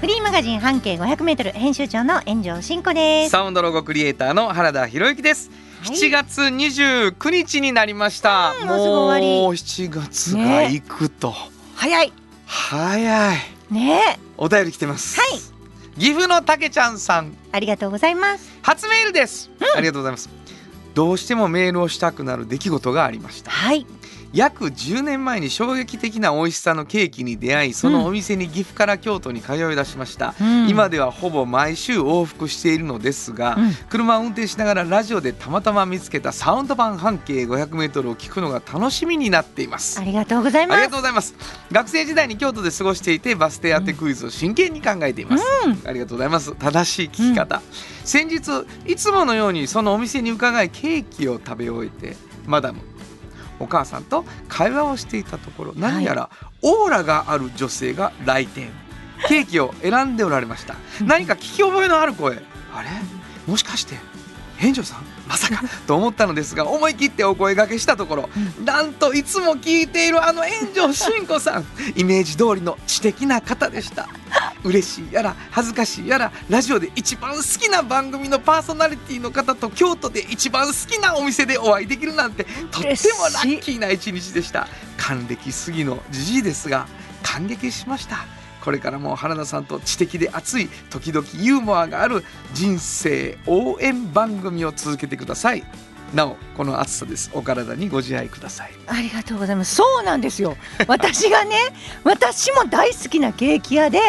フリーマガジン半径500メートル編集長の炎上真子です。サウンドロゴクリエイターの原田博之です、はい。7月29日になりました、うんもうすぐ終わり。もう7月が行くと、早い。早い。ね。お便り来てます。はい。岐阜のたけちゃんさん。ありがとうございます。初メールです、ありがとうございます。どうしてもメールをしたくなる出来事がありました。はい。約10年前に衝撃的な美味しさのケーキに出会いそのお店に岐阜から京都に通い出しました、うん。今ではほぼ毎週往復しているのですが、うん。車を運転しながらラジオでたまたま見つけたサウンド版半径 500m を聞くのが楽しみになっています。ありがとうございありがます。とうございます。学生時代に京都で過ごしていてバス停当てクイズを真剣に考えています、ありがとうございます。正しい聞き方、先日いつものようにそのお店に伺いケーキを食べ終えてマダムお母さんと会話をしていたところ何やらオーラがある女性が来店。ケーキを選んでおられました。何か聞き覚えのある声。あれ？もしかして炎上さん？まさか と思ったのですが思い切ってお声掛けしたところ、なんといつも聞いているあの炎上真子さん。イメージ通りの知的な方でした嬉しいやら恥ずかしいやらラジオで一番好きな番組のパーソナリティの方と京都で一番好きなお店でお会いできるなんてとってもラッキーな一日でした。還暦過ぎのじじいですが感激しました。これからも原田さんと知的で熱い時々ユーモアがある人生応援番組を続けてくださいなおこの暑さです。お体にご自愛ください。ありがとうございます。そうなんですよ。私がね、私も大好きなケーキ屋で、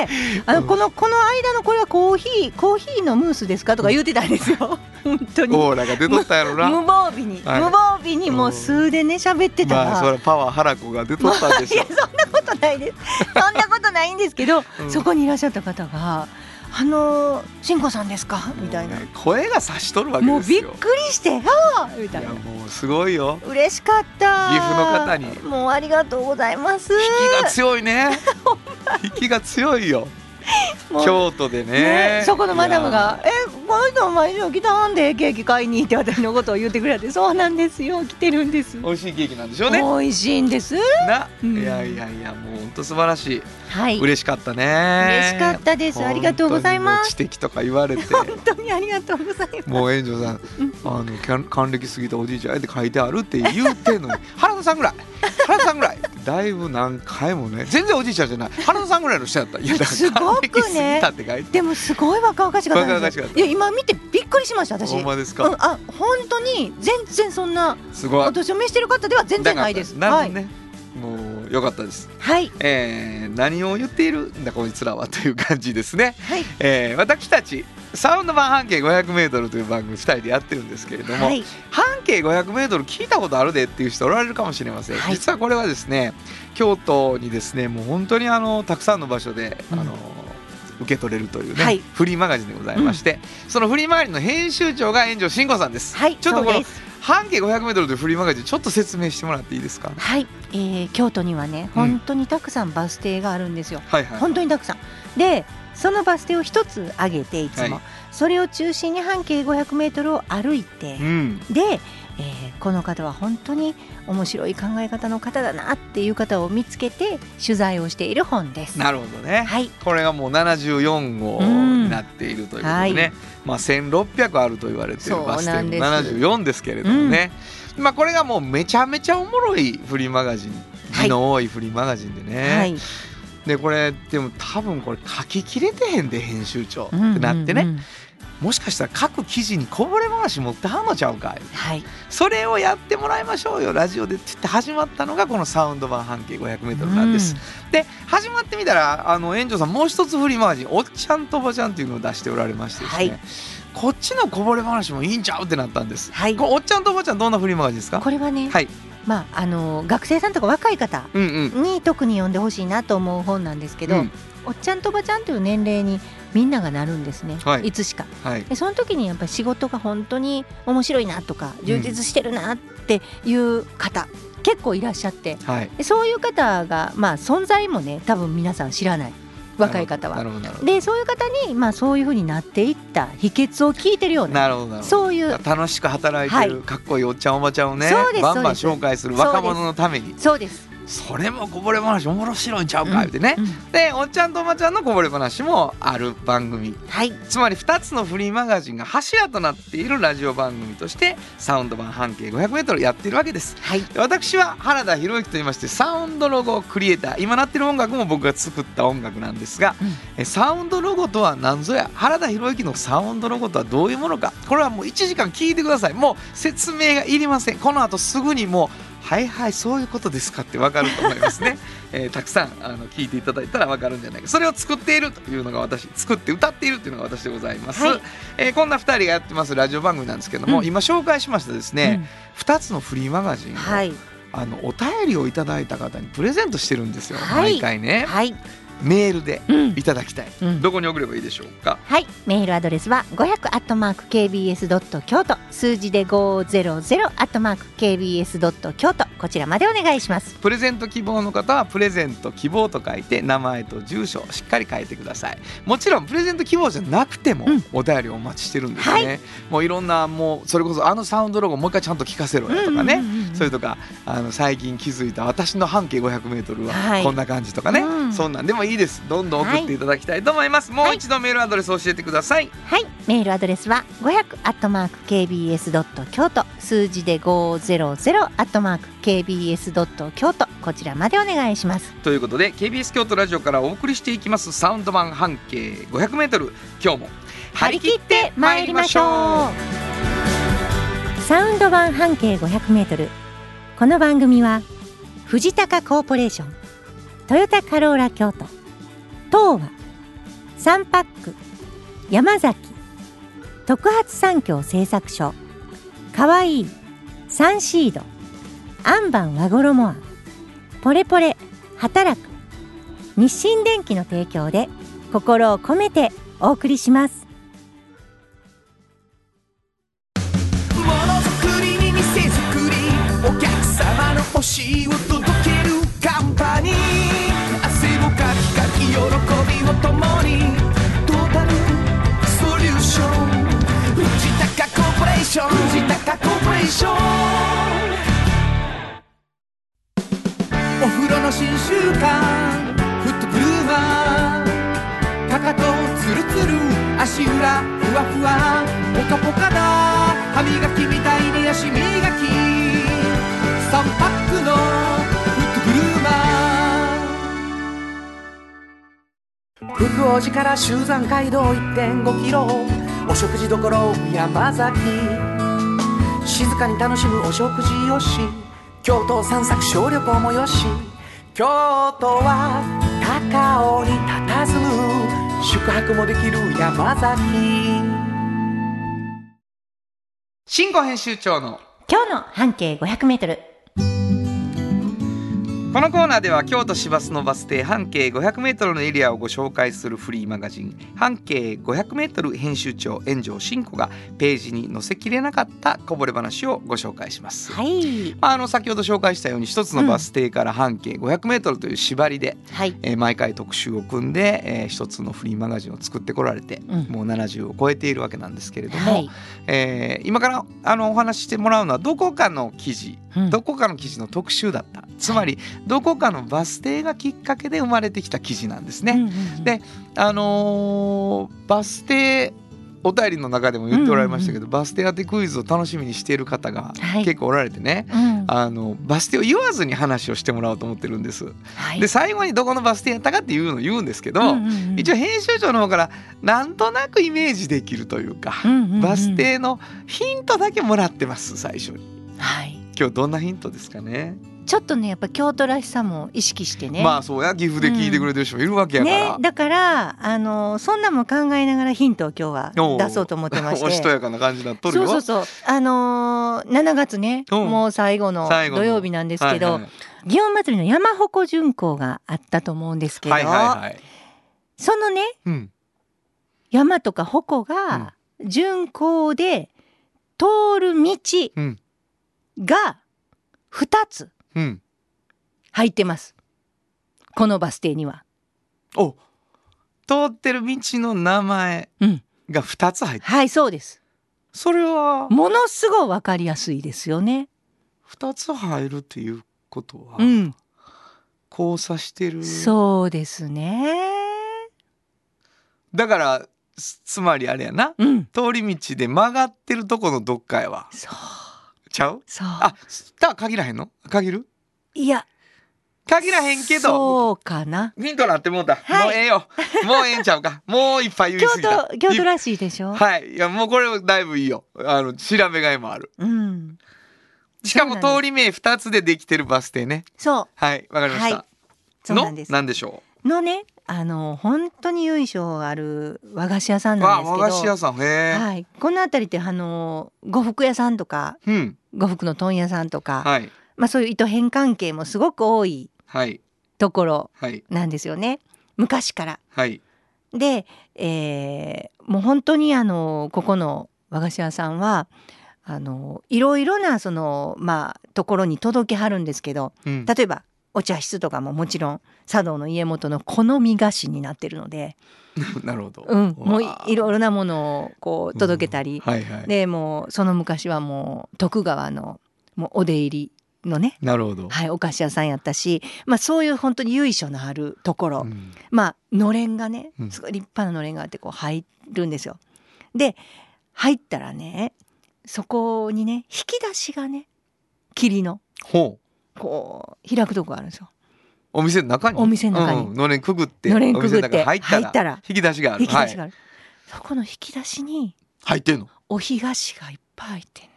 あのこのこの間のこれはコーヒーコーヒーのムースですか？とか言ってたんですよ。本当に。オーラが出とったやろな。無防備に、はい。無防備にもう数でね喋ってたら、まあそれパワー原子が出とったんでしょ。いやそんなことないです。そんなことないんですけど、うん。そこにいらっしゃった方が「あのー、慎吾さんですか?」みたいな。ね声が察しとるわけもうびっくりして「ああ!」みたいな。もうすごいよ。嬉しかった。岐阜の方に。もうありがとうございます。引きが強いね。引きが強いよ京都でね。ねそこのマダムが「えこの人毎週来たんでケーキ買いに」って私のことを言ってくれて「そうなんですよ来てるんです」美味しいケーキなんでしょうね。美味しいんです。な、うん。いやいやいやもう本当素晴らしい。はい。嬉しかったね。嬉しかったです。ありがとうございます。知的とか言われて。本当にありがとうございます。もう炎上さんあの還還暦過ぎたおじいちゃんって書いてあるって言ってんのに。原田さんぐらい。原田さんぐらいだいぶ何回もね全然おじいちゃんじゃない。原田さんぐらいの人やった。いやだからすごくね。でもすごい若々しかったいや今見てびっくりしました私。ほんまですか、うん、あ本当に全然そんなすごい。お年を召してる方では全然ないです。はい、なるほどね、もうよかったです。はい。えー、何を言っているんだこいつらはという感じですね。はい。えー私たちサウンド版半径 500m という番組2人でやってるんですけれども、はい。半径 500m 聞いたことあるでっていう人おられるかもしれません、はい。実はこれはですね京都にですねもう本当にあのたくさんの場所で、うん。あの受け取れるというね、はい。フリーマガジンでございまして、そのフリーマガジンの編集長が炎上慎吾さんです、はいちょっとこの半径 500m というフリーマガジンちょっと説明してもらっていいですか？はい、えー、京都にはねうん本当にたくさんバス停があるんですよ、はいはい。本当にたくさん。でそのバス停を一つ上げていつも、はいそれを中心に半径500メートルを歩いて、うん。で、えーこの方は本当に面白い考え方の方だなっていう方を見つけて取材をしている本です。なるほどね、はい、これがもう74号になっているということでね、はい。まあ、1600あると言われているバス停のなんです74ですけれどもね、まあ、これがもうめちゃめちゃおもろいフリーマガジン。はい字の多いフリーマガジンでね、はい、でこれでも多分これ書ききれてへんで編集長ってうんなってね、うんうんもしかしたら各記事にこぼれ話持ってはんのちゃうかい。はい、それをやってもらいましょうよ。ラジオでって言って始まったのがこのサウンド版半径 500m なんです、で始まってみたらあの園長さんもう一つフリーマガジン「おっちゃんとおばちゃん」っていうのを出しておられましてですね、はい。こっちのこぼれ話もいいんちゃうってなったんです、はい。おっちゃんとおばちゃんどんなフリーマガジンですか？これはね、はいまああの学生さんとか若い方うんうん。に特に読んでほしいなと思う本なんですけど、うん。おっちゃんとおばちゃんという年齢にみんながなるんですね、はい。い、つしか。はい。でその時にやっぱり仕事が本当に面白いなとか充実してるなっていう方、結構いらっしゃって。はい。でそういう方がまあ存在もね多分皆さん知らない若い方は。でそういう方にまあそういうふうになっていった秘訣を聞いてるようななるほどそういう楽しく働いてる、はかっこいいおっちゃんおばちゃんをねバンバン紹介する若者のために。そうです。それもこぼれ話おもろしろいんちゃうか、うん。言うてね、うん。でおっちゃんとおばちゃんのこぼれ話もある番組。はい。つまり2つのフリーマガジンが柱となっているラジオ番組としてサウンド版半径 500m やっているわけです。はい。で私は原田博之と言いましてサウンドロゴクリエイター。今なってる音楽も僕が作った音楽なんですが、うん。えサウンドロゴとは何ぞや。原田博之のサウンドロゴとはどういうものか。これはもう1時間聞いてください。もう説明がいりません。この後すぐにもうはいはいそういうことですかってわかると思いますね、えーたくさんあの聞いていただいたらわかるんじゃないか。それを作っているというのが私作って歌っているというのが私でございます、はい。えーこんな2人がやってますラジオ番組なんですけども、うん。今紹介しましたですね、2つのフリーマガジンを、うん。はい。あのお便りをいただいた方にプレゼントしてるんですよ、はい。毎回ね。はい、メールでうん。いただきたい、うん。どこに送ればいいでしょうか？はい、メールアドレスは500アットマーク kbs ドット京都。数字で500アットマーク kbs ドット京都。こちらまでお願いします。プレゼント希望の方はプレゼント希望と書いて名前と住所をしっかり書いてください。もちろんプレゼント希望じゃなくてもうん。お便りお待ちしてるんですね、もういろんなもうそれこそあのサウンドロゴもう一回ちゃんと聞かせろよとかね、うんうんうんうん。それとかあの最近気づいた私の半径 500m ははい。こんな感じとかね、うん。そんなん。でもいいです。どんどん送ってい。ただきたいと思います、もう一度メールアドレス教えてください、はい、メールアドレスは500アットマーク kbs ドット京都。数字で500アットマーク kbs ドット京都。こちらまでお願いします。ということで KBS 京都ラジオからお送りしていきます。サウンド版半径 500m 今日も張り切って参りましょう。サウンド版半径500メートル。この番組は藤高コーポレーショントヨタカローラ京都東和サンパック山崎特発産業製作所かわいいサンシードアンバン和衣あんポレポレ働く日清電機の提供で心を込めてお送りします。ものづくりに店づくりお客様の欲しいびを共にトータルソリューション藤高コーポレーション藤高コーポレーションお風呂の新習慣フットブルーマーかかとツルツル足裏ふわふわポカポカだ歯磨きみたいに足磨き3パックの福王寺から集山街道1.5キロお食事処山崎。静かに楽しむお食事よし。京都散策小旅行もよし。京都は高尾に佇む。宿泊もできる山崎。新語編集長の今日の半径500メートルこのコーナーでは京都市バスのバス停半径 500m のエリアをご紹介するフリーマガジン。半径 500m 編集長炎上真子がページに載せきれなかったこぼれ話をご紹介します。はい。まあ、あの先ほど紹介したように一つのバス停から半径 500m という縛りで、はい。えー毎回特集を組んで、えー一つのフリーマガジンを作ってこられて、うん。もう70を超えているわけなんですけれども、はい。えー今からあのお話ししてもらうのはどこかの記事うん。どこかの記事の特集だった。つまりどこかのバス停がきっかけで生まれてきた記事なんですね。うんうんうん。であのーバス停お便りの中でも言っておられましたけど、バス停当てクイズを楽しみにしている方がはい。結構おられてね、うん。あのバス停を言わずに話をしてもらおうと思ってるんです。はい。で最後にどこのバス停やったかっていうのを言うんですけど、うんうんうん。一応編集長の方からなんとなくイメージできるというか、うんうんうん。バス停のヒントだけもらってます最初に。はい。今日どんなヒントですかね。ちょっとねやっぱ京都らしさも意識してね。まあそうや岐阜で聞いてくれてる人もいるわけやから。ねだからあのそんなんも考えながらヒントを今日は出そうと思ってまして。おしとやかな感じになっとるよ。そうそうそう。あのー、7月ねうん。もう最後の土曜日なんですけど、はいはい祇園祭りの山鉾巡行があったと思うんですけど、はいはいはい。そのねうん。山とか鉾が巡行で通る道うん。が2つうん。入ってます。このバス停には。お通ってる道の名前うん、が2つ入ってはいそうです。それは？ものすごい分かりやすいですよね。2つ入るっていうことは？うん、交差してる？そうですね。だからつつまりあれやな。うん、通り道で曲がってるとこのどっかやわ。そうちゃう？そう。あた限らへんの？限る？いや。限らへんけど。そうかな。ヒントなってもうた、はい。もうええよ。もうええんちゃうか。もういっぱい言い京過ぎた。都京都らしいでしょ？はい。いやもうこれだいぶいいよ。あの調べがいもある。うん、しかも通り名2つでできてるバス停ね。そはい。わかりました、はい。そうなんです。の？なんでしょう？のねあの本当に由緒ある和菓子屋さんうなんですけど。わ和菓子屋さん。はい、この辺りってあの呉服屋さんとかうん。呉服の問屋さんとか、はい。まあ、そういう糸編関係もすごく多いはい。ところはい。なんですよね。昔から。はい。で、えーもう本当にあのここの和菓子屋さんはあのいろいろなそのまあところに届けはるんですけどうん。例えばお茶室とかももちろん茶道の家元の好み菓子になってるので、なるほど、うん、もういろいろなものをこう届けたり、はいはい。でもうその昔はもう徳川のもうお出入りのね、なるほど、はい、お菓子屋さんやったし、まあ、そういう本当に由緒のあるところ、うん。まあのれんがねうん。すごい立派なのれんがあってこう入るんですよ。で入ったらねそこにね引き出しがね霧の。ほうこう開くとこがあるんですよ。お店の中に？お店の中に。うん。のれんくぐってのれんくぐって入ったら？引き出しがある。引き出しがはい、ある、そこの引き出しに入ってんの？お干菓子がいっぱい入ってんね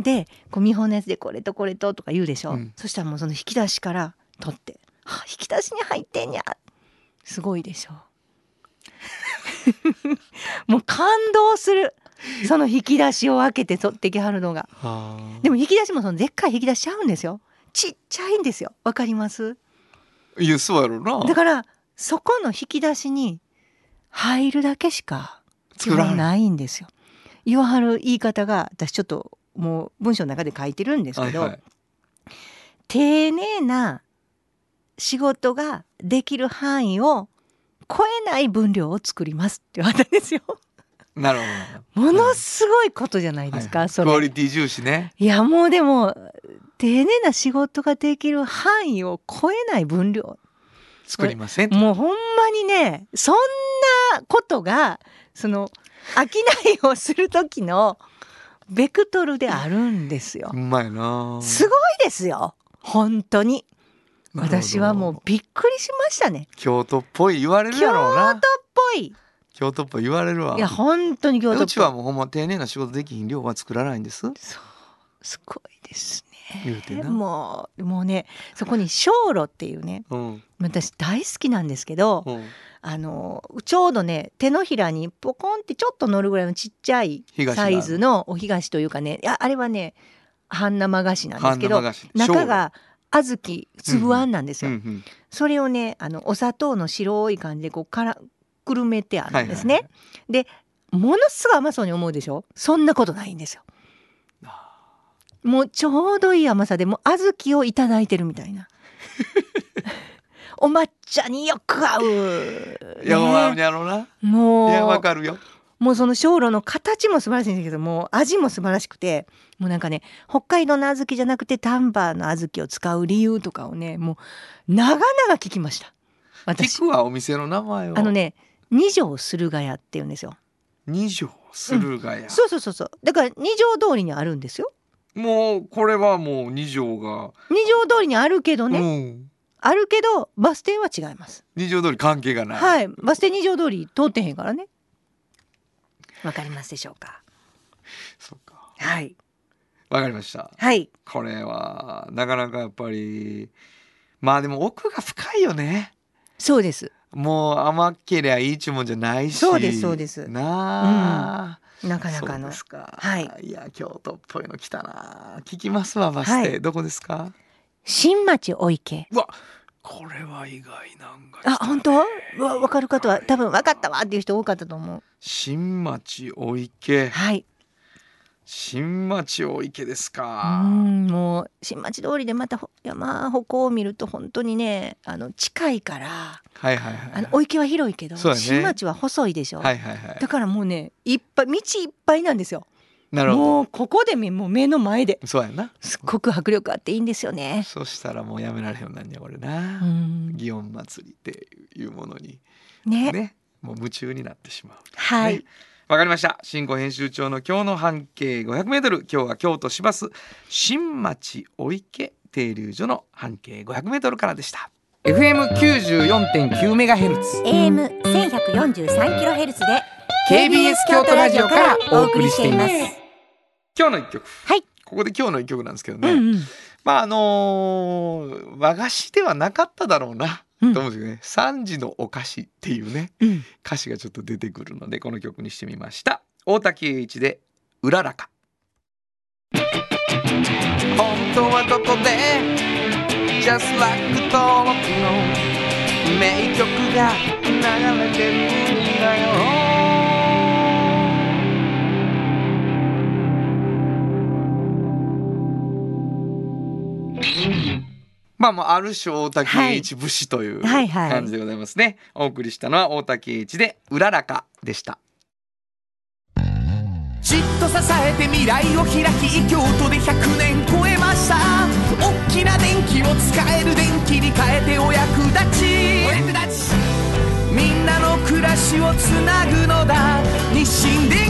ん。でこう見本のやつでこれとこれととか言うでしょ、うん。そしたらもうその引き出しから取って「はあ引き出しに入ってんや」すごいでしょ。もう感動する その引き出しを開けて取ってきはるのが。でも引き出しもそのでっかい引き出しちゃうんですよ。ちっちゃいんですよわかりますいやそうやろうな。だからそこの引き出しに入るだけしか基作らないんですよ。言わはる言い方が私ちょっともう文章の中で書いてるんですけど、はいはい。丁寧な仕事ができる範囲を超えない分量を作りますって言われたんですよ。なるほものすごいことじゃないどですか、はい。それ。クオリティ重視ね。いやもうでも丁寧な仕事ができる範囲を超えない分量。作りませんもうほんまにねそんなことがその商いをする時のベクトルであるんですよ。う。まいな。すごいですよ。本当に。私はもうびっくりしましたね。京都っぽい言われる京やろうな。都っぽい京都っぽい言われるわ。いや本当に京都っぽい。うちはもうほんま丁寧な仕事できひん量は作らないんです。そうすごいですね。言うてな。もうもうねそこに小炉っていうねうん。私大好きなんですけど、うん。あのちょうどね手のひらにポコンってちょっと乗るぐらいのちっちゃいサイズのお干菓子というかねいやあれはね半生菓子なんですけど中が小豆粒あんなんですよ、うんうん。それをねあのお砂糖の白い感じでこうからくるめてあるんですね、はいはいものすごい甘そうに思うでしょ？そんなことないんですよ。もうちょうどいい甘さでもう小豆をいただいてるみたいな。お抹茶によく合う、いやもうあやろうな。もう。いやわかるよ。もうその小炉の形も素晴らしいんですけども味も素晴らしくてもうなんかね北海道の小豆じゃなくて丹波の小豆を使う理由とかをねもう長々聞きました。私。聞くわお店の名前を。あのね二条駿河屋って言うんですよ。二条駿河屋、そうそうそうそう。だから二条通りにあるんですよ。もうこれはもう二条が、二条通りにあるけどね、うん。あるけどバス停は違います。二条通り関係がない、はい。バス停二条通り通ってへんからね。わかりますでしょうか？そっか。はい。わかりました。はい。これはなかなかやっぱりまあでも奥が深いよね。そうですもう甘けりゃいいっちゅうもんじゃないし。そうですそうです。なあ、なかなかそうのですか。はい。いや京都っぽいの来たな。聞きますわバス停、はい。どこですか？新町お池。うわこれは意外なんかあ本当？わ分かる方は多分分かったわっていう人多かったと思う。新町お池。はい新町お池ですうかんもう新町通りでまたほ山鉾を見ると本当にねあの近いからはいはいはいあのお池は広いけど、ね。新町は細いでしょ、はいはいはい。だからもうねいっぱい道いっぱいなんですよ。なるほもうここで見もう目の前でどそうやな。すっごく迫力あっていいんですよね。そしたらもうやめられへんなんねやこれうな、ん。祇園祭りっていうものにね。ねもう夢中になってしまう。はい、ねわかりました。新語編集長の今日の半径500メートル。今日は京都市バス新町お池停留所の半径500メートルからでした。FM94.9 メガヘルツ。AM 千百四十三キロヘルツで KBS 京都ラジオからお送りしています。今日の一曲。はい。ここで今日の一曲なんですけどね、うんうん。まああのー和菓子ではなかっただろうな、うんと思うんですよね三時のお菓子っていうねうん。歌詞がちょっと出てくるのでこの曲にしてみました。大滝栄一でうららか。本当はどこで Just like 登録の名曲が流れてるんだよまあもうある種大滝栄一節という感じでございますね、お送りしたのは大滝栄一でうららかでした。じっと支えて未来を開き京都で100年超えました。大きな電気を使える電気に変えてお役立ち。お役立ち。みんなの暮らしをつなぐのだ。日清電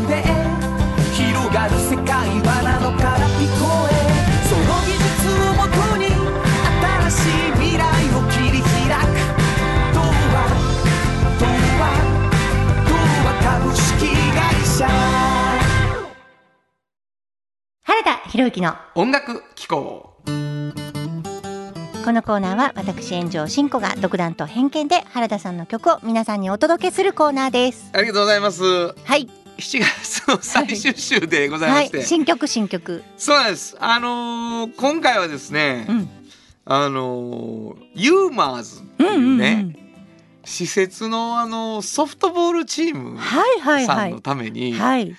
原田博之の音楽機構。このコーナーは私炎上真子が独断と偏見で原田さんの曲を皆さんにお届けするコーナーです。ありがとうございます。はい。7月の最終週でございまして、はい。新曲新曲。そうです。あのー今回はですね、うん。あのーユーマーズっていうね、うんうんうん。施設のあのーソフトボールチームはいはいはい。さんのために、はい。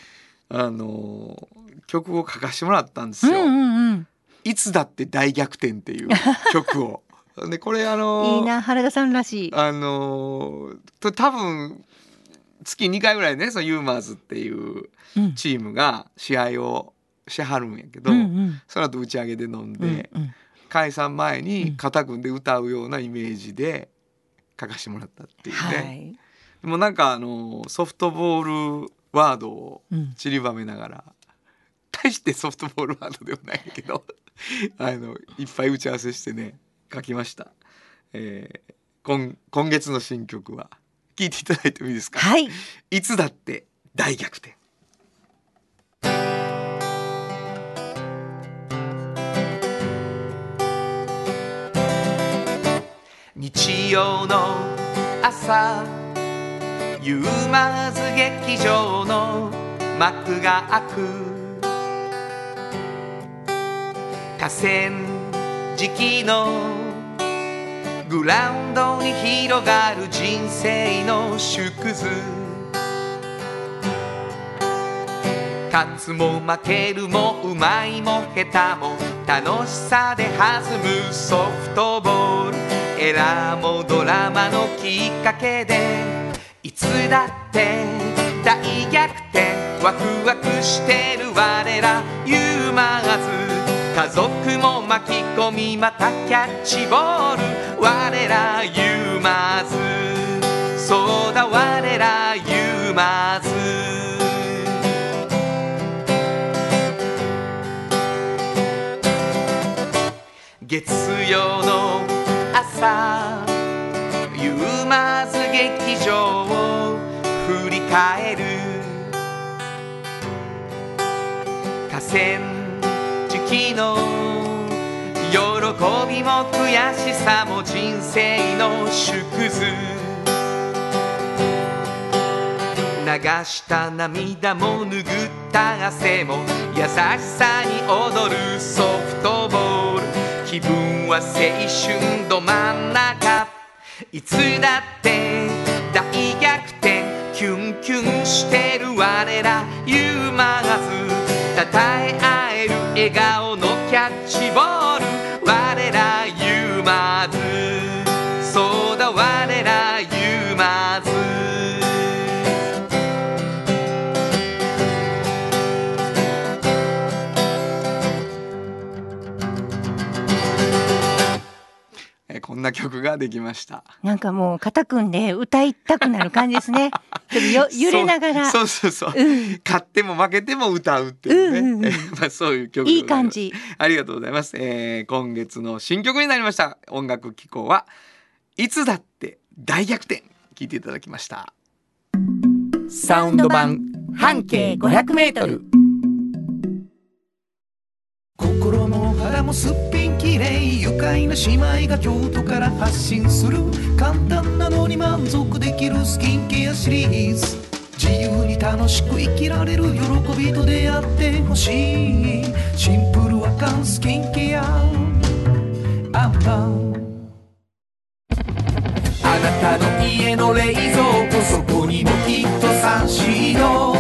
あのー曲を書かせてもらったんですよ、うんうんうん。いつだって大逆転っていう 曲を。でこれあのーいいな原田さんらしい。あのーと多分月2回ぐらいねそのユーマーズっていううん。チームが試合をしはるんやけど、うんうん。その後打ち上げで飲んで、うんうん。解散前うん。に肩組んで歌うようなイメージで書かしてもらったっていうね、はい。でもなんかあのソフトボールワードをうん。散りばめながら大してソフトボールワードではないけど あのいっぱい打ち合わせしてね書きました、えー今今月の新曲は。聞いていただいてもいいですか、はい。いつだって大逆転。日曜の朝ユーマーズ劇場の幕が開く河川敷のグラウンドに広がる人生の縮図勝つも負けるもうまいも下手も楽しさで弾むソフトボール。エラーもドラマのきっかけで。いつだって大逆転。ワクワクしてる我ら。ユーマーズ家族も巻き込みまたキャッチボール。我らユーマーズそうだ我らユーマーズ月曜の朝ユーマーズ劇場を振り返る。河川敷の喜びも悔しさも人生の縮図。流した涙も拭った汗も優しさに踊るソフトボール。気分は青春ど真ん中。いつだって大逆転キュンキュンしてる我らユーマーズたたえ合笑顔のキャッチボール。んな曲ができました。なんかもう肩組んで歌いたくなる感じですね。ちょっとよ揺れながら。そうそうそう。そう、うん。勝っても負けても歌うっていうね、うんうんうん。まあそういう曲でいい感じ。ありがとうございます、えー今月の新曲になりました。音楽機構はいつだって大逆転聞いていただきました。サウンド版半径500メートル。心ももすっぴんきれい愉快な姉妹が京都から発信する簡単なのに満足できるスキンケアシリーズ。自由に楽しく生きられる喜びと出会ってほしい。シンプルアカンスキンケア。アンパンあなたの家の冷蔵庫そこにもきっとサンシード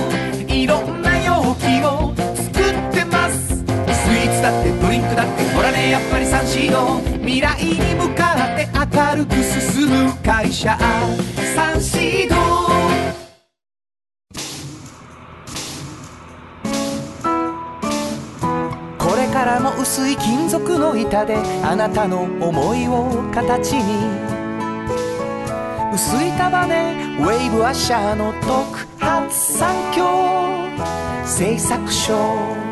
ってドリンクだってほらねやっぱりサンシード未来に向かって明るく進む会社。サンシードこれからも薄い金属の板であなたの思いを形に。薄い束ねウェーブアッシャーの特発産業製作所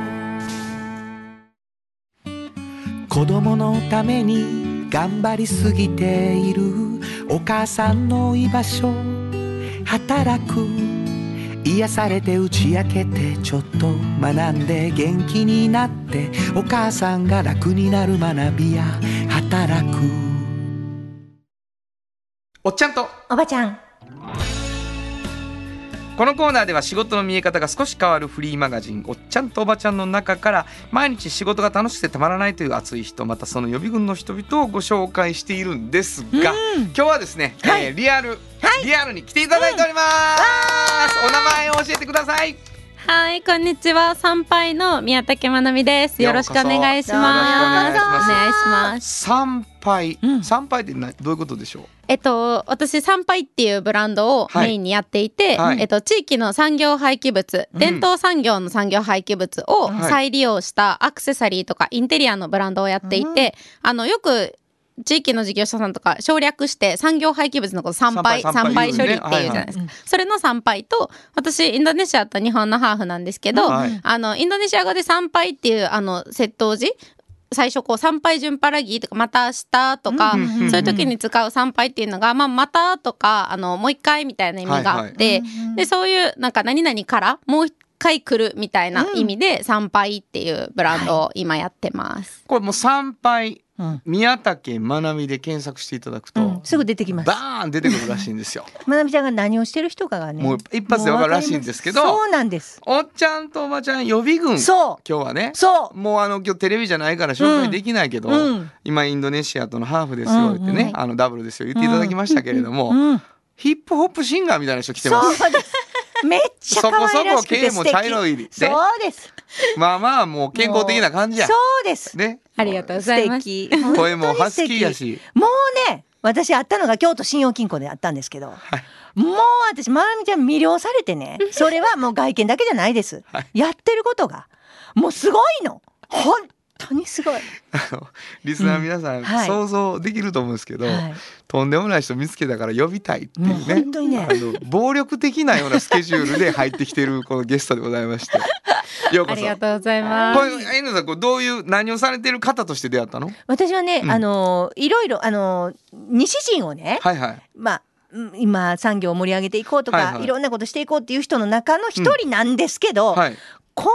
子供のために頑張りすぎている。お母さんの居場所働く。癒されて打ち明けてちょっと学んで元気になって。お母さんが楽になる学びや働く。おっちゃんと。おばちゃん。このコーナーでは仕事の見え方が少し変わるフリーマガジン「おっちゃんとおばちゃん」の中から毎日仕事が楽しくてたまらないという熱い人またその予備軍の人々をご紹介しているんですが、今日はですね、はいえーリアル、リアルに来ていただいております、お名前を教えてください。はい、こんにちは。参拝の宮武まなみです。よろしくお願いします。お願いします。参拝、うん。参拝ってなどういうことでしょう？えっと、私、参拝っていうブランドをはい。メインにやっていて、はい。えっと、地域の産業廃棄物、うん。伝統産業の産業廃棄物をはい。再利用したアクセサリーとかインテリアのブランドをやっていて、あの、よく、地域の事業者さんとか省略して産業廃棄物のこと参拝参拝処理っていうじゃないですか、それの参拝と私インドネシアと日本のハーフなんですけど、はい。あのインドネシア語で参拝っていうあの窃盗時最初こう参拝順パラギーとかまた明日とか、うんうんうんそういう時に使う参拝っていうのが、まあ、またとかあのもう一回みたいな意味があって、でそういうなんか何々からもう一回来るみたいな意味で参拝っていうブランドを今やってます。これもう参拝うん宮武まなみで検索していただくと、うんすぐ出てきますバ。ーン出てくるらしいんですよ まなみちゃんが何をしてる人かがね。もう一発でわかるらしいんですけどそうなんです。おっちゃんとおばちゃん予備軍今そ日はねう。そう。もうあの今日テレビじゃないから紹介できないけど、うん今インドネシアとのハーフですよってね、うんうんあのダブルですよ言っていただきましたけれども、うん。ヒップホップシンガーみたいな人来てそうます。です。めっちゃ可愛らしくて素敵。そこそこ毛も茶色いでそうです。まあまあもう健康的な感じやそ。うです。ね。ありがとうございます。素敵。声もハスキーやし。もうね、私会ったのが京都信用金庫であったんですけど、もう私、まなみちゃん魅了されてね、それはもう外見だけじゃないです。はいやってることが、もうすごいの。本当にすごい。あのリスナーの皆さん、はい想像できると思うんですけど、はいとんでもない人見つけたから呼びたいっていうもうね本当にねあの暴力的なようなスケジュールで入ってきてるこのゲストでございましてようこそ。ありがとうございまこす。れ遠藤さんこうどういう何をされてる方として出会ったの？私はね、うん。あのいろいろあの西陣をね、はいはい。まあうん今産業を盛り上げていこうとか、はいいはい。ろんなことしていこうっていう人の中の一人なんですけど、はい。こん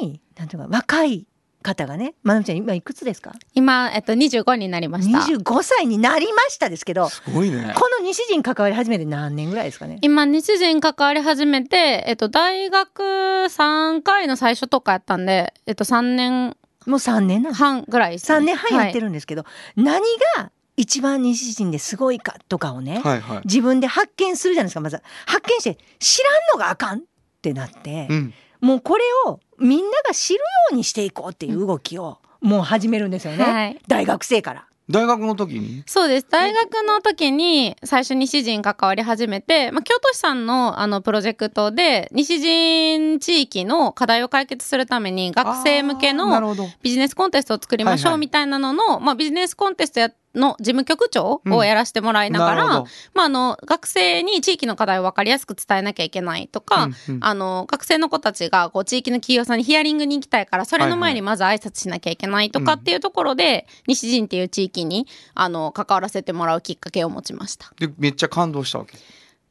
なになんていうか若い方がねまなみちゃん今いくつですか？今、えっと、25になりました。25歳になりましたですけどすごいね。この西陣関わり始めて何年ぐらいですかね？今、日人関わり始めて、えっと、大学3回の最初とかやったんで、えっと、3年もう3年半ぐらいですね、3年半やってる。るんですけど、何が一番西陣ですごいかとかをね、はいはい。自分で発見するじゃないですかまず。発見して知らんのがあかんってなって、うん。もうこれをみんなが知るようにしていこうっていう動きをもう始めるんですよね、はい。大学生から。大学の時に？そうです。大学の時に最初西人関わり始めて、まあ、京都市さんのあのプロジェクトで西人地域の課題を解決するために学生向けのほど。ビジネスコンテストを作りましはいはい。ょうみたいなのの、まあ、ビジネスコンテストやの事務局長をやらせてもらいながら、うんまあ、あの学生に地域の課題を分かりやすく伝えなきゃいけないとか、うんうん。あの学生の子たちがこう地域の企業さんにヒアリングに行きたいからそれの前にまず挨拶しなきゃいけないとかっていうところで、西陣っていう地域にあの関わらせてもらうきっかけを持ちました。でめっちゃ感動したわけ。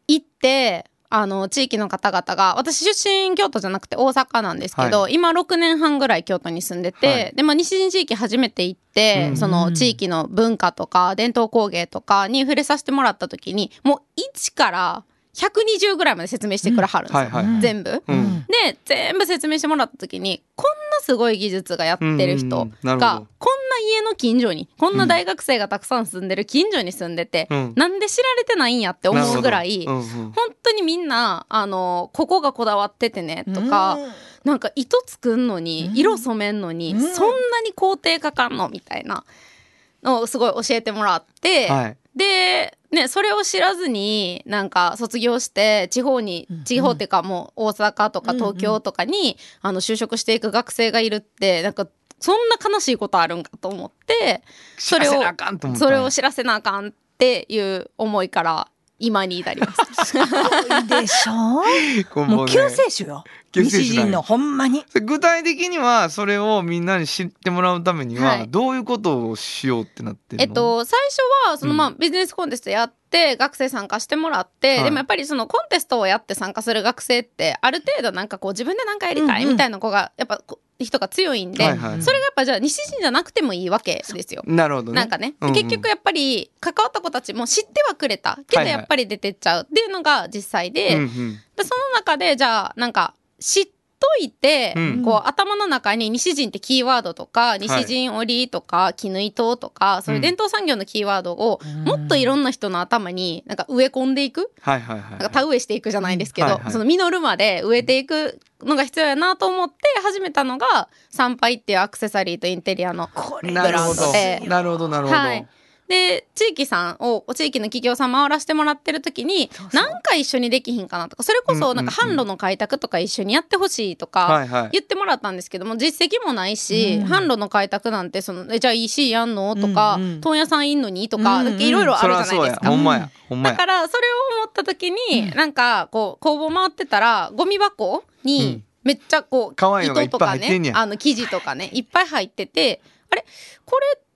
行ってあの地域の方々が私出身京都じゃなくて大阪なんですけど、は今6年半ぐらい京都に住んでて、はい。で、まあ、西陣地域初めて行って、うんその地域の文化とか伝統工芸とかに触れさせてもらった時にもう1から120ぐらいまで説明してくれはるんですよ、はいはいはい。全部。うん。で全部説明してもらった時にこんなすごい技術がやってる人がど。こんな家の近所にこんな大学生がたくさん住んでる近所に住んでて、うん。なんで知られてないんやって思うぐらい、うん。うん。本当にみんなあのここがこだわっててねとか、なんか糸作んのに色染めんのに、うん。そんなに工程かかんのみたいなのをすごい教えてもらって、はい。で、ね、それを知らずになんか卒業して地方に地方っていうかもう大阪とか東京とかに、あの就職していく学生がいるってなんかそんな悲しいことあるんかと思ってそれを知らせなあかんと思ったそれを知らせなあかんっていう思いから今に至ります。すごいでしょ。こもう救世主よ西陣のほんまに。具体的にはそれをみんなに知ってもらうためにははい。どういうことをしようってなってるの、えっと、最初はその、うん。まあビジネスコンテストやって学生参加してもらって、はい。でもやっぱりそのコンテストをやって参加する学生ってある程度なんかこう自分で何かやりたいみたいな子がやっぱこ人が強いんで、はいはいそれがやっぱじゃあ西陣じゃなくてもいいわけですよ。なるほどね。なんかね、うんうん。結局やっぱり関わった子たちも知ってはくれた。けはいはい。どやっぱり出てっちゃうっていうのが実際で,、うんうん。でその中でじゃあなんか知っといて、うん。こう頭の中に西陣ってキーワードとか西陣織とか絹糸とかそういう伝統産業のキーワードをもっといろんな人の頭になんか植え込んでいく。はいはいはいなんか田植えしていくじゃないですけど、はいはい。その実るまで植えていくのが必要やなと思って始めたのが参拝っていうアクセサリーとインテリアのこれなるほどブランドで。なるほどなるほど、はいで地域さんを地域の企業さん回らせてもらってる時にそうそう。なんか一緒にできひんかなとかそれこそなんか販路の開拓とか一緒にやってほしいとか言ってもらったんですけども実績もないし、うん販路の開拓なんてそのえじゃあ EC やんの？とか、問屋さんいんのにとか、いろいろあそるじゃないですか。ほんまや。ほんまや。だからそれを思った時に、なんかこう工房回ってたらゴミ箱うにん。めっちゃこう、糸とかねあの生地とかねいっぱい入っててあれ？これって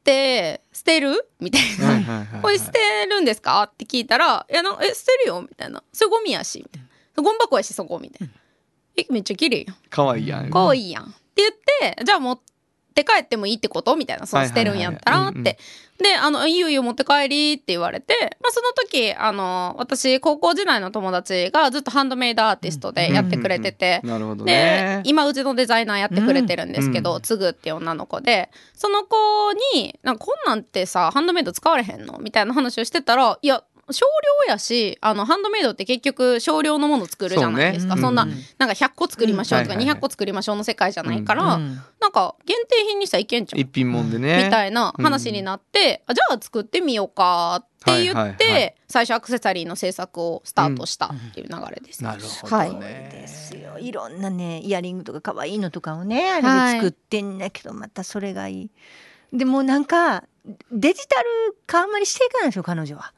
捨てるみたいな、はい。はいはいはいこれ捨てるんですか？って聞いたら「いやなえ捨てるよ」みたいな「それゴミやし」みたいな「ゴミ箱やしそこ」みたいな「えめっちゃ綺麗やん可愛いやんかわいいやん」って言って「じゃあ持って帰ってもいいってこと?」みたいな「その捨てるんやったら」って。で、あの、いいよいいよ持って帰りって言われて、まあ、その時、あの、私、高校時代の友達がずっとハンドメイドアーティストでやってくれてて、なるほどでね、今うちのデザイナーやってくれてるんですけど、うんつぐっていう女の子でその子になんかこんなんってさハンドメイド使われへんの？みたいな話をしてたらいや少量やしあのハンドメイドって結局少量のもの作るじゃないですか。そ,、そうね。んななんか100個作りましょうとかうん。はいはいはい。200個作りましょうの世界じゃないから、うん。なんか限定品にしたらいけんじゃん一品もんでね。みたいな話になって、あじゃあ作ってみようかって言って、はいはいはい。最初アクセサリーの制作をスタートしたっていう流れです。なるほどはいね、ですよ。いろんなねイヤリングとか可愛いのとかをねあはい。れで作ってんだけど、またそれがいい。でもなんかデジタル化あんまりしていかないでしょ彼女は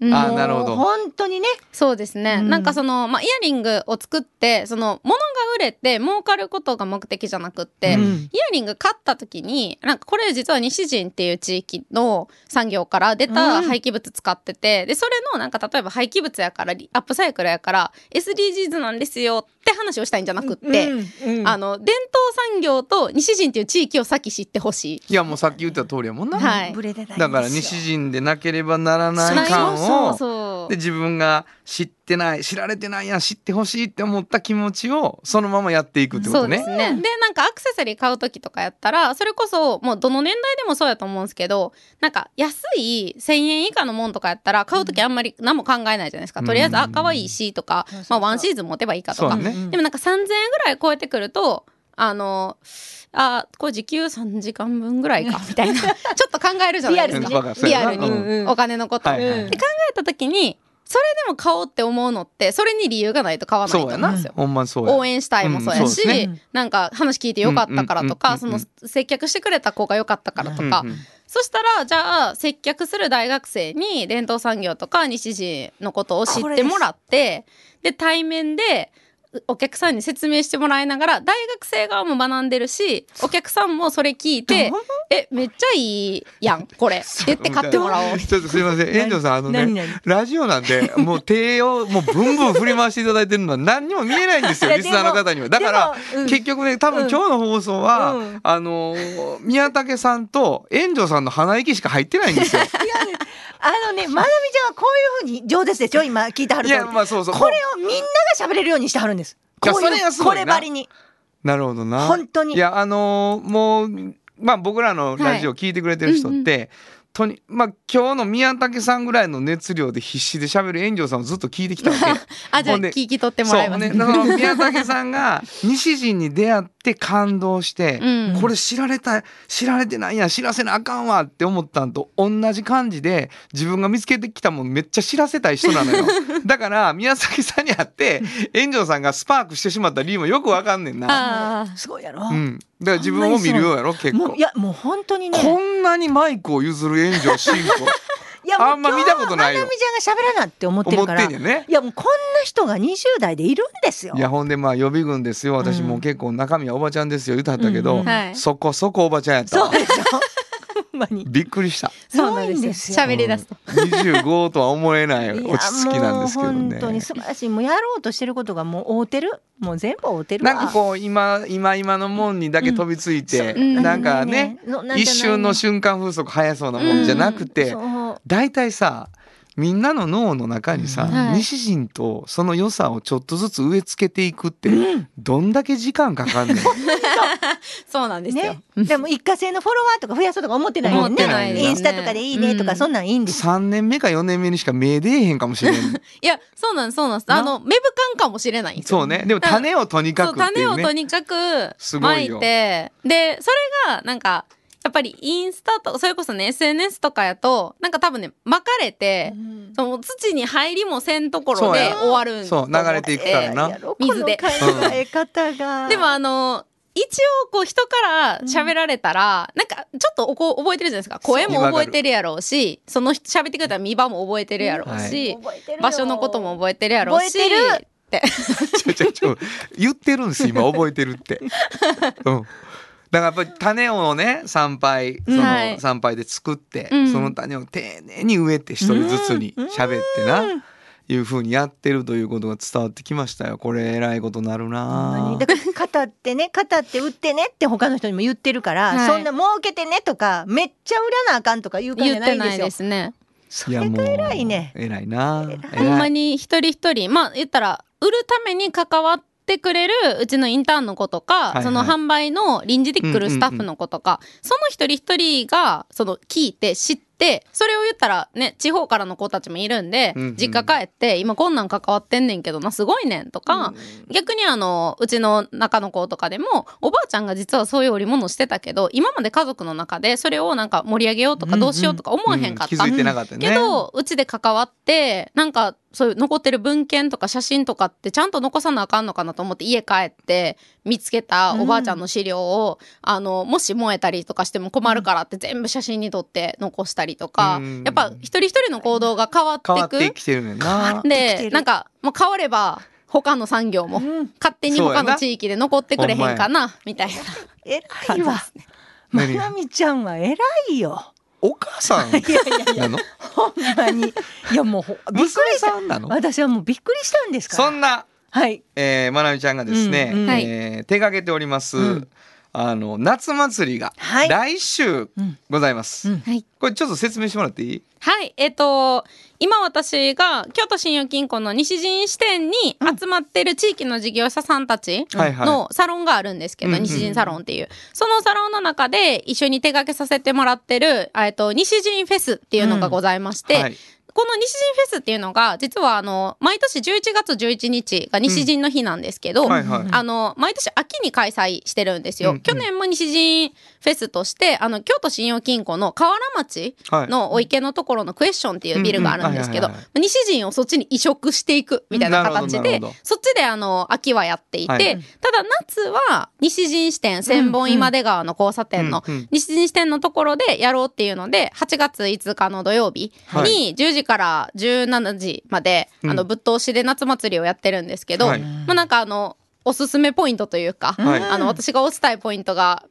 うん。あーなるほど。本当にね。そうですね、うん。なんかその、まあ、イヤリングを作ってその物が売れて儲かることが目的じゃなくって、うん。イヤリング買った時になんかこれ実は西陣っていう地域の産業から出た廃棄物使ってて、でそれのなんか例えば廃棄物やからリアップサイクルやから SDGs なんですよって話をしたいんじゃなくって、うんうん。あの伝統産業と西陣っていう地域を先知ってほしい。いやもうさっき言った通りやもんな、はい。だから西陣でなければならない感そうをそうで自分が知ってない知られてないやん知ってほしいって思った気持ちをそのままやっていくってことねそうですね。で、なんかアクセサリー買う時とかやったら、それこそ、もうどの年代でもそうやと思うんですけど、なんか安い1000円以下のもんとかやったら、買う時あんまり何も考えないじゃないですか。とりあえず、あ、可愛いしとか、まあワンシーズン持てばいいかとか。そうだねでもなんか3000円ぐらい超えてくると、あの、あ、これ時給3時間分ぐらいか、みたいな。ちょっと考えるじゃないですか。リアルにねリアルにお金のこと。はいはいで考えた時に、それでも買おうって思うのって、それに理由がないと買わないと思うんですよ。応援したいもそうやうんし、そうですね。なんか話聞いてよかったからとか、その接客してくれた子がよかったからとか、うんうんそしたらじゃあ接客する大学生に伝統産業とか西陣のことを知ってもらってで対面でお客さんに説明してもらいながら大学生側も学んでるしお客さんもそれ聞いて「えめっちゃいいやんこれ」って言って買ってもらおう。ちょっとすいません。園長さんあの何ね何ラジオなんでもう手をもうブンブン振り回していただいてるのは 何にも見えないんですよリスナーの方には。だからうん。結局ね多分今日の放送は、うん。あのー宮武さんと園長さんの鼻息しか入ってないんですよ。あのね、まなみちゃんはこういうふうに上手でしょ今聞いてはるいやまあそうそう。これをみんなが喋れるようにしてはるんです。こういうこればりに。なるほどな。本当に。いやあのーもうまあ僕らのラジオ聞いてくれてる人って、とにまあ今日の宮武さんぐらいの熱量で必死で喋る炎上さんをずっと聞いてきたわけ あじゃあ聞き取ってもらいます。そうね、宮武さんが西陣に出会って感動して、うんこれ知られたい知られてないやん知らせなあかんわって思ったんと同じ感じで自分が見つけてきたもんめっちゃ知らせたい人なのよ だから宮崎さんに会って炎上さんがスパークしてしまった理由もよくわかんねんな。あすごいやろ。うん、だから自分を見るようやろ結構もういやもう本当にね。こんなにマイクを譲る炎上進行。いやあんま見たことないよ。まなみちゃんが喋らなって思ってるから。ねいやもうこんな人が20代でいるんですよ。いやほんでまあ予備軍ですよ。私もう結構中身はおばちゃんですよ言うてはったけど、うんうん。はい。そこそこおばちゃんやったわ。そうでしょ。びっくりした。そうなんでですすよ。喋り出すと。25とは思えない落ち着きなんですけどね。本当に素晴らしいもうやろうとしてることがもう合うてる。もう全部合うてるわ。なんかこう今今今のもんにだけ飛びついて、う。ん。なんかね、ね一瞬の瞬間風速速そうなもんじゃなくて、大体さみんなの脳の中にさ、うん。はい。西陣とその良さをちょっとずつ植え付けていくって、どんだけ時間かかんねん。そうなんですよ。ね、でも一過性のフォロワーとか増やそうとか思ってないもん思ってないインスタとかでいいねとか、うん。そんなんいいんです。3年目か4年目にしか目出えへんかもしれんいや、そうなんです、そうなんです。な。あの、芽吹かんかもしれない。そうね。でも種をとにかくっていうね。種をとにかくすごいよ。まいてでそれがなんかやっぱりインスタとそれこそね SNS とかやとなんか多分ね巻かれて、その土に入りもせんところで終わるんそう流れていくからな。水で。この考え方が、でもあの一応こう人から喋られたら、なんかちょっとこう覚えてるじゃないですか。声も覚えてるやろうしその人喋ってくれたら見場も覚えてるやろうし、覚えてるよ。場所のことも覚えてるやろうし覚えてる。って。ちょちょちょ言ってるんです今覚えてるって。うんだからやっぱり種をね参拝そのはい。参拝で作って、うん。その種を丁寧に植えて一人ずつに喋ってな、いうふうにやってるということが伝わってきましたよ。これえらいことなるな。に。だから語ってね語って売ってねって他の人にも言ってるから、はい。そんな儲けてねとかめっちゃ売らなあかんとか言うからないゃないんですよ。ですね。それが偉いね。偉いな。ほんまに一人一人まあ言ったら売るために関わってくれるうちのインターンの子とか、いはい。その販売の臨時で来るスタッフの子とか、その一人一人がその聞いて知ってそれを言ったらね地方からの子たちもいるんで、うんうん。実家帰って今こんなん関わってんねんけどなすごいねんとか、逆にあのうちの中の子とかでもおばあちゃんが実はそういう織物してたけど今まで家族の中でそれをなんか盛り上げようとかどうしようとか思わへんかった、うん。気づいてなかったね。けどうちで関わってなんかそういう残ってる文献とか写真とかってちゃんと残さなあかんのかなと思って家帰って見つけたおばあちゃんの資料を、あのもし燃えたりとかしても困るからって全部写真に撮って残したりとか、うん。やっぱ一人一人の行動が変わって変わいくってきてるねんな。でなんかもう変われば他の産業もうん。勝手に他の地域で残ってくれへんかなみたいな。偉いわ。ま何なみちゃんは偉いよ。お母さん？いやいやいや、なの？ほんまに。いやもうほ、びっくり娘した。さんなの？私はもうびっくりしたんですから。そんな、はい。えー、まなみちゃんがですね、うんうん。えー手掛けております、うん。あの夏祭りがはい。来週うんございます、うん。はい。これちょっと説明してもらっていい？はい、えっ、と、今私が京都信用金庫の西陣支店に集まってる地域の事業者さんたちはいはい。のサロンがあるんですけど、うんうん西陣サロンっていう。そのサロンの中で一緒に手掛けさせてもらってる、えっと、西陣フェスっていうのがございまして、はいこの西陣フェスっていうのが、実はあの、毎年11月11日が西陣の日なんですけど、はいはい。あの、毎年秋に開催してるんですよ。うんうん。去年も西陣フェスとして、あの、京都信用金庫の河原町はい。のお池のところのクエスチョンっていうビルがあるんですけど西陣をそっちに移植していくみたいな形でそっちであの、秋はやっていて、はい。ただ夏は西陣支店、千本今出川の交差点の西陣支店のところでやろうっていうので、8月5日の土曜日に10時から17時まで、うん。あの、ぶっ通しで夏祭りをやってるんですけど、はいまあなんかあの、おすすめポイントというか、はいあの、私が押したいポイントが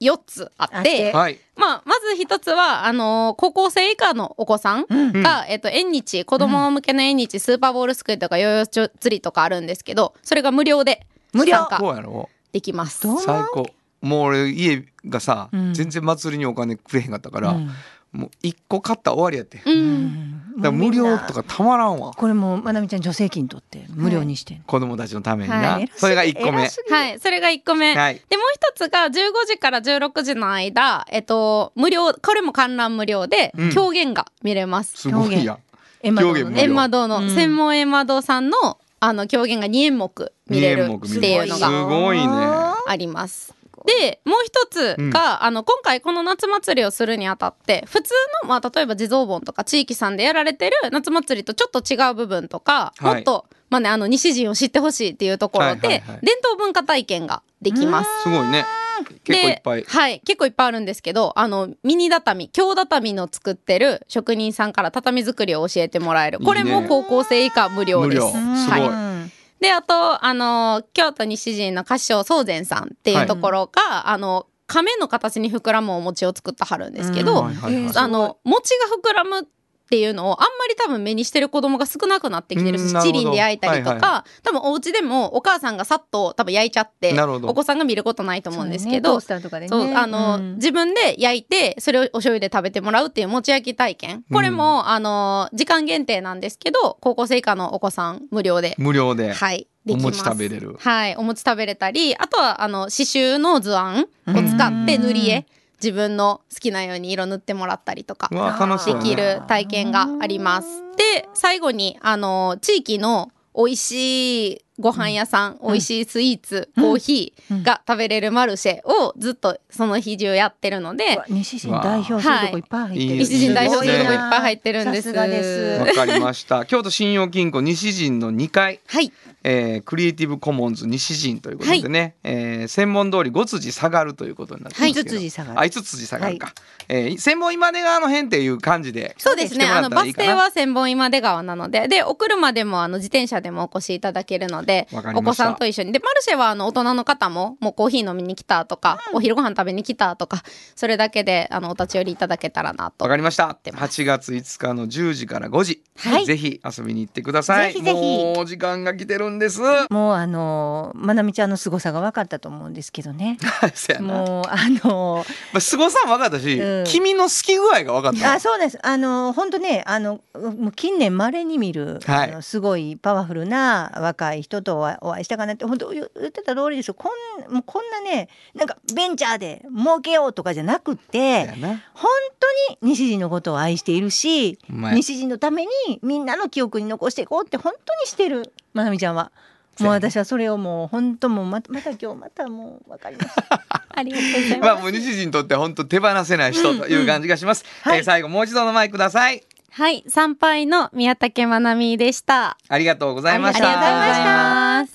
4つあってて、はい。まあ、まず一つは、あの高校生以下のお子さんが、えっと、縁日、子供向けの縁日、スーパーボールすくいとか、ヨーヨー釣りとかあるんですけど、それが無料で無料。参加できます。最高。もう俺家がさ、うん。全然祭りにお金くれへんかったから、うん。もう一個買ったら終わりやって、う。うんんだ無料とかたまらんわ。これもうまなみちゃん助成金取って無料にして。ん子供たちのためにな、はい。それが一個目。はい、それが1個目。はい。で、もう一つが、15時から16時の間、えっと、無料、これも観覧無料でうん、狂言が見れます。すごいや。んエマドのね狂言無料。閻魔堂の、うん。専門閻魔堂さんの、あの、狂言が2演目見れる二演目見れるっていうのすがごいね。あります。で、もう一つが、あの、今回この夏祭りをするにあたって、普通の、まあ、例えば地蔵盆とか地域さんでやられてる夏祭りとちょっと違う部分とか、はい。もっと、まあね、あの、西陣を知ってほしいっていうところで、はいはいはい。伝統文化体験ができます。すごいね。結構いっぱい。ではい、結構いっぱいあるんですけど、あの、ミニ畳、京畳の作ってる職人さんから畳作りを教えてもらえる。これもいいね。高校生以下無料です。無料。すごい。はいで、あと、あの、京都西陣の歌唱宗禅さんっていうところが、あの、亀の形に膨らむお餅を作ってはるんですけど、あの、餅が膨らむっていうのをあんまり多分目にしてる子供が少なくなってきてるし、七輪で焼いたりとか、はいは多分お家でもお母さんがさっと多分焼いちゃって、なるほど。お子さんが見ることないと思うんですけど、そうあの、うん自分で焼いて、それをお醤油で食べてもらうっていう餅焼き体験。これも、あの、時間限定なんですけど、高校生以下のお子さん無料で、無料で、はい、できます。お餅食べれる。はい、お餅食べれたり、あとは、あの、刺繍の図案を使って塗り絵、自分の好きなように色塗ってもらったりとかできる体験があります。で、最後に、あの、地域の美味しいご飯屋さん、美味しいスイーツ、コーヒーが食べれるマルシェをずっとその日中やってるので西陣代表するとこいっぱい入ってる、はい西陣代表するとこいっぱい入ってるんです。わかりました。京都信用金庫西陣の2階。はい。えークリエイティブコモンズ西陣ということでね、えー専門通り5辻下がるということになってますけど、はい。下がる。あ五辻下がるか、えー専門今出川の辺っていう感じでそうですね。あの、バス停は千本今出川なので、で、お車でも、あの、自転車でもお越しいただけるのでわか、りお子さんと一緒に。で、マルシェは、あの、大人の方も、もうコーヒー飲みに来たとか、お昼ご飯食べに来たとか、それだけで、あの、お立ち寄りいただけたらなと。わかりました。てます。8月5日の10時から5時、はい。ぜひ遊びに行ってください。ぜひぜひ。もう時間が来てるんです。もうあのまなみちゃんの凄さが分かったと思うんですけどね。そやな。まもうあのあ凄さも分かったし、うん。君の好き具合が分かった。あそうです。あの本当ねあのもう近年まれに見る、はい。あのすごいパワフルな若い人とお会いしたかなって本当言言ってた通りですよ。こんもうこんなねなんかベンチャーで儲けようとかじゃなくて本当に西陣のことを愛しているし西陣のためにみんなの記憶に残していこうって本当にしてるまなみちゃんは。もう私はそれをもう本当もうまたまた今日またもう分かりました。ありがとうございます。まあもう西陣にとって本当手放せない人という感じがします、はい。えー最後もう一度のマイクくださいはい、はい参拝の宮武まなみでした。ありがとうございました。ありがとうございまし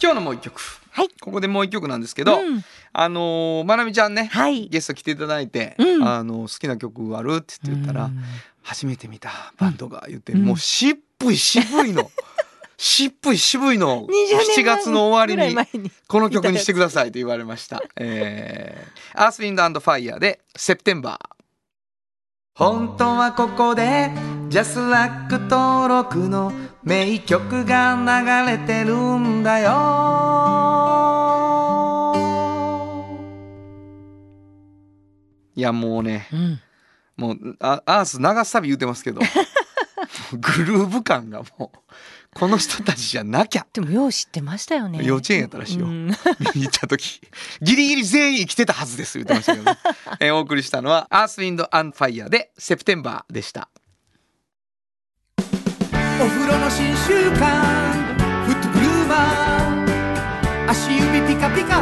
今日のもう一曲。はい、ここでもう一曲なんですけど、うん、あのー、まなみちゃんね、はい、ゲスト来ていただいて、うん、あの好きな曲ある？って言ったら、うん、初めて見たバンドが言って、もうしっ渋いしっ渋いの。渋い渋いの20年7月の終わりにこの曲にしてくださいと言われました。えー、アースウィンドアンドファイヤーでセプテンバー。本当はここでジャスラック登録の名曲が流れてるんだよ。いやもうね、うんもうあアース流すたび言うてますけど、グルーヴ感がもうこの人たちじゃなきゃ。でもよう知ってましたよね。幼稚園やったらしいよ。うん。見に行った時。ギリギリ全員生きてたはずです言ってましたけどね、えーお送りしたのは「アースウィンドアンファイヤー」で「セプテンバー」でした。お風呂の新習慣フットグルーマー足指ピカピカ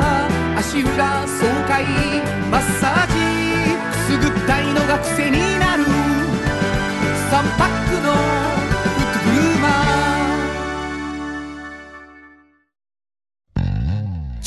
足裏爽快マッサージ。くすぐったいのが癖になる。3パックの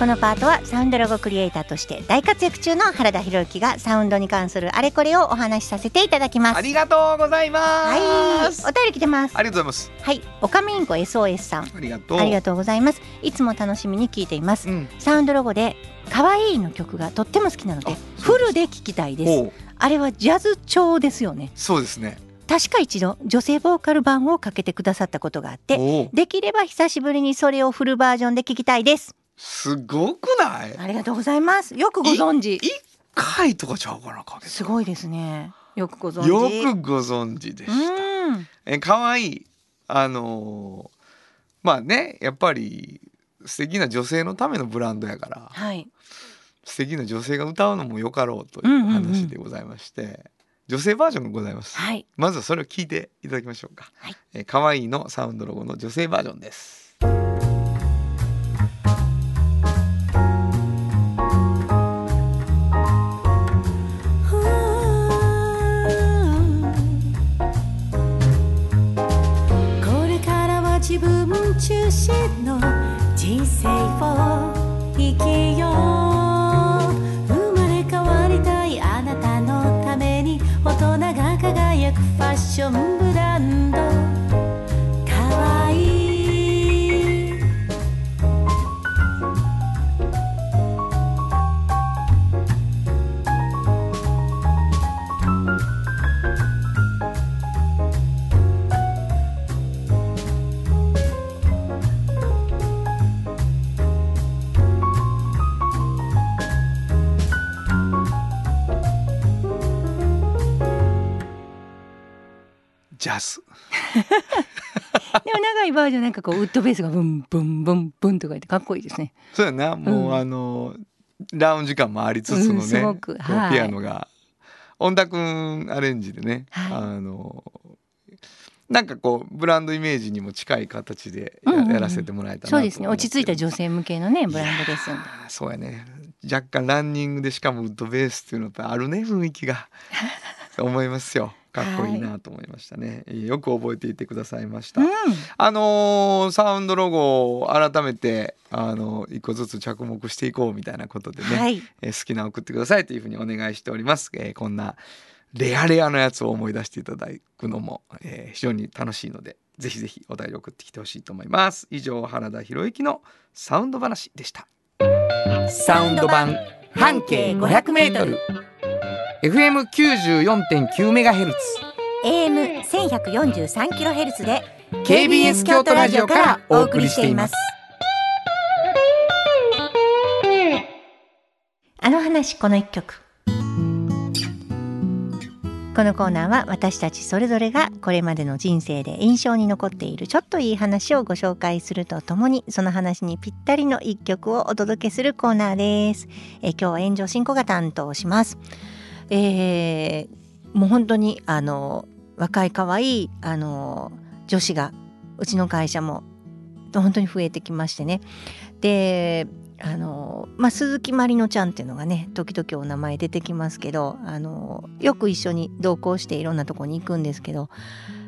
このパートはサウンドロゴクリエイターとして大活躍中の原田博之がサウンドに関するあれこれをお話しさせていただきます。ありがとうございはいます、お便り来てます。ありがとうございますはい。おかみんこ SOS さんありがとうありがとうございます。いつも楽しみに聞いています。うん。サウンドロゴで可愛いの曲がとっても好きなのでフルで聴きたいです。あれはジャズ調ですよね。そうですね。確か一度女性ボーカル版をかけてくださったことがあってできれば久しぶりにそれをフルバージョンで聞きたいですすごくない？ありがとうございます。よくご存知。一回とかちゃうかなかけたすごいですね。よくご存知。よくご存知でした。うん。え可愛い。あのーまあねやっぱり素敵な女性のためのブランドやから。はい。素敵な女性が歌うのもよかろうという話でございまして、女性バージョンがございます、はい。まずはそれを聞いていただきましょうか、はい。えー可愛いのサウンドロゴの女性バージョンです中心の人生を生きよう。生まれ変わりたいあなたのために大人が輝くファッション。バージョンなんかこうウッドベースがブンブンブンブンとか言ってかっこいいですね。そうやな。もう、うんあのラウンジ感もありつつのね、うはい。ピアノが。音楽アレンジでね、はい。あのなんかこうブランドイメージにも近い形でや,、うんうんうん。らせてもらえたなそうですね。落ち着いた女女性向けのねブランドですそうやね。若干ランニングでしかもウッドベースっていうのっぱあるね雰囲気が。思いますよかっこいいなと思いましたね、えーよく覚えていてくださいました、うん。あのーサウンドロゴを改めてあの一個ずつ着目していこうみたいなことでね、はい。えー好きなの送ってくださいというふうにお願いしております、えーこんなレアレアのやつを思い出していただくのも、えー非常に楽しいのでぜひぜひお便り送ってきてほしいと思います。以上原田博之のサウンド話でした。サウンド版半径 500m FM94.9 メガヘルツ AM 千百四十三キロヘルツで KBS 京都ラジオからお送りしていますあの話この一曲このコーナーは私たちそれぞれがこれまでの人生で印象に残っているちょっといい話をご紹介するとともにその話にぴったりの一曲をお届けするコーナーです。えー今日は炎上進行が担当します。えーもう本当にあの若い可愛いあの女子がうちの会社も本当に増えてきましてねであの、まあ、鈴木まりのちゃんっていうのがね時々お名前出てきますけどあのよく一緒に同行していろんなとこに行くんですけど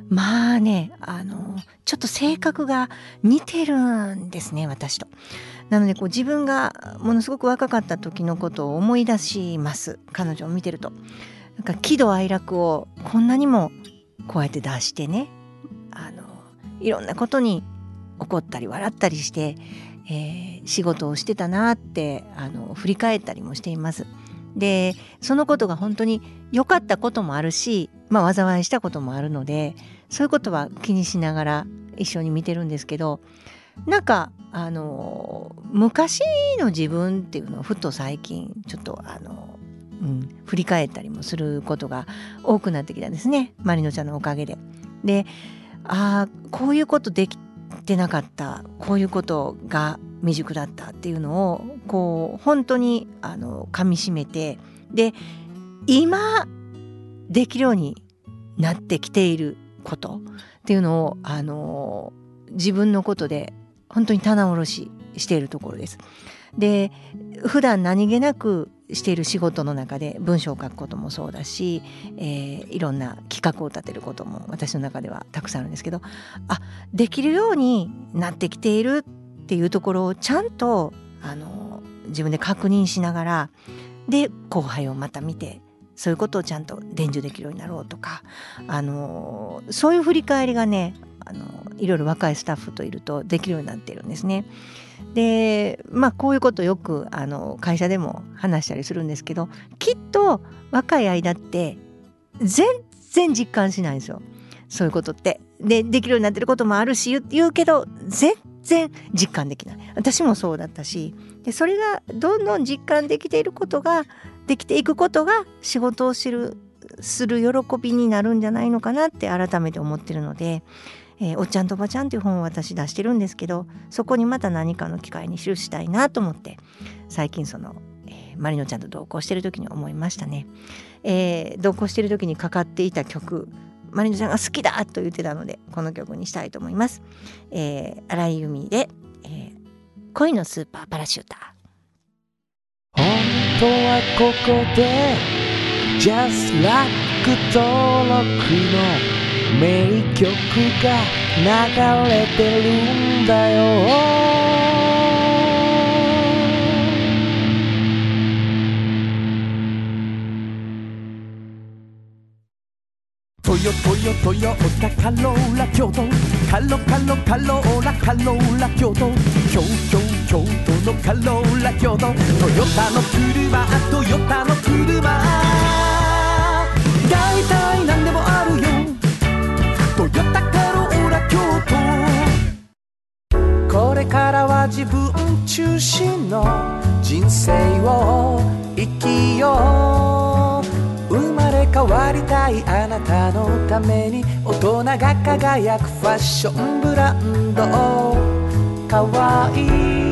まあねあのちょっと性格が似てるんですね私と。なのでこう自分がものすごく若かった時のことを思い出します彼女を見てると。なんか喜怒哀楽をこんなにもこうやって出してねあのいろんなことに怒ったり笑ったりして、えー仕事をしてたなってあの振り返ったりもしています。でそのことが本当に良かったこともあるし、まあ、災いしたこともあるのでそういうことは気にしながら一緒に見てるんですけどなんかあの昔の自分っていうのをふと最近ちょっとあの、うん、振り返ったりもすることが多くなってきたんですねまりのちゃんのおかげで。でああこういうことできてなかったこういうことが未熟だったっていうのをこう本当にあの噛みしめてで今できるようになってきていることっていうのをあの自分のことで本当に棚卸ししているところです。で普段何気なくしている仕事の中で文章を書くこともそうだし、えーいろんな企画を立てることも私の中ではたくさんあるんですけどあできるようになってきているっていうところをちゃんとあの自分で確認しながらで後輩をまた見てそういうことをちゃんと伝授できるようになろうとかあのそういう振り返りがねあのいろいろ若いスタッフといるとできるようになっているんですね。でまあこういうことよくあの会社でも話したりするんですけどきっと若い間って全然実感しないんですよそういうことって。でできるようになってることもあるし言う言うけど全然実感できない私もそうだったしでそれがどんどん実感できていることができていくことが仕事を知るする喜びになるんじゃないのかなって改めて思ってるので「えーおっちゃんとおばちゃん」っていう本を私出してるんですけどそこにまた何かの機会に記したいなと思って最近その、えーマリノちゃんと同行してる時に思いましたね。えー同行してる時にかかっていた曲マリノちゃんが好きだと言ってたのでこの曲にしたいと思います。えー、荒井由実で、えー恋のスーパーパラシューター。本当はここで Just Like 登録の名曲が流れてるんだよ。トヨトヨトヨタカローラ京都カロカロカローラカローラ京都京京京都のカローラ京都。トヨタの車トヨタの車。大体何でもあるよトヨタカローラ京都これからは自分中心の人生を生きよう。生まれ変わりたいあなたのために大人が輝くファッションブランド。かわいい。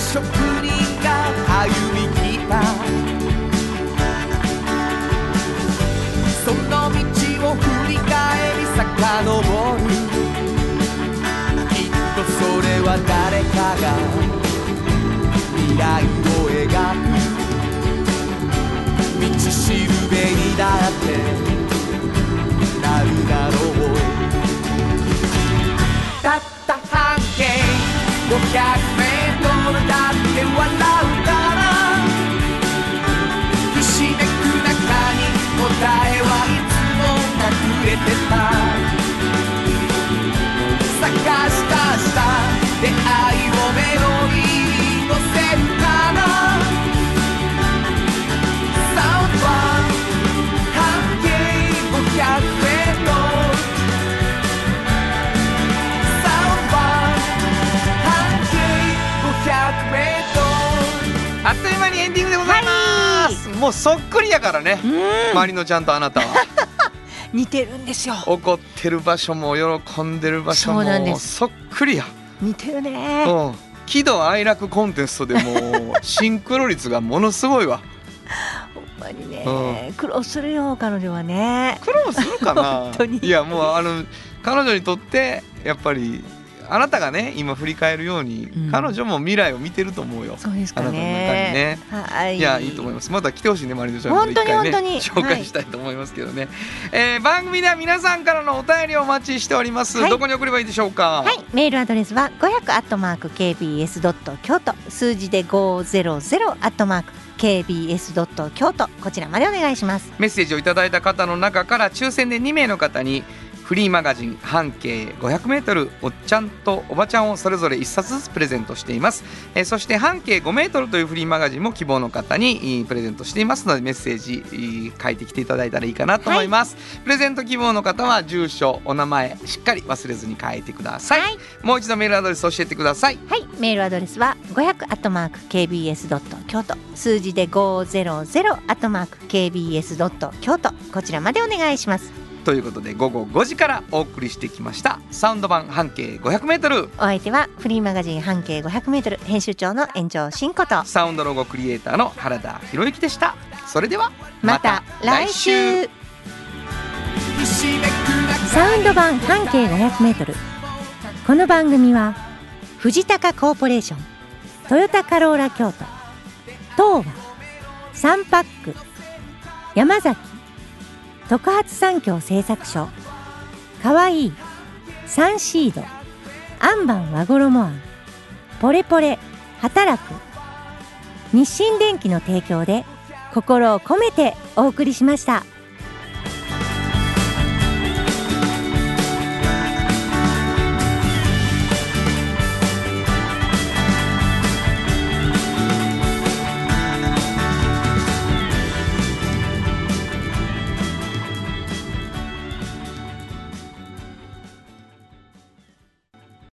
職人が歩み来たその道を振り返り遡るきっとそれは誰かが未来を描く道しるべにだってなるだろうたった半径500た探し出した出会いをメロディーに乗せるからサウンドは半径500メートルサウンドは半径500メートルあっという間にエンディングでございます、もうそっくりやからね、周りのちゃんとあなたは 似てるんですよ。怒ってる場所も喜んでる場所もす。そっくりや、似てるね。うん、喜怒哀楽コンテストでもシンクロ率がものすごいわ。ほんまにね。苦労するよ彼女はね。苦労するかな。本当に。いやもうあの彼女にとってやっぱりあなたがね今振り返るように、うん。彼女も未来を見てると思うよ。そうですかね。ね。はい。いやいいと思います。また来てほしいねマリノちゃん本当に一回ね。本当に。紹介したいと思いますけどね、えー番組では皆さんからのお便りをお待ちしております、はい。どこに送ればいいでしょうか？はい、メールアドレスは500アットマーク KBS ドット京都数字で500アットマーク KBS ドット京都こちらまでお願いします。メッセージをいただいた方の中から抽選で2名の方にフリーマガジン半径 500m おっちゃんとおばちゃんをそれぞれ1冊ずつプレゼントしています、えーそして半径 5m というフリーマガジンも希望の方にえープレゼントしていますのでメッセージえー書いてきていただいたらいいかなと思います、プレゼント希望の方は住所お名前しっかり忘れずに書いてください、はい。もう一度メールアドレス教えてください。はい。メールアドレスは500アットマーク KBS ドット京都。数字で500アットマーク KBS ドット京都。こちらまでお願いしますということで午後5時からお送りしてきました。サウンド版半径 500m お相手はフリーマガジン半径500メートル編集長の延長真子と。サウンドロゴクリエイターの原田博之でした。それではまた来週。サウンド版半径500メートル。この番組は藤高コーポレーショントヨタカローラ京都東和サンパック山崎特発産業製作所。かわいい。サンシード。アンバン和衣あん。ポレポレ。働く。日清電機の提供で心を込めてお送りしました。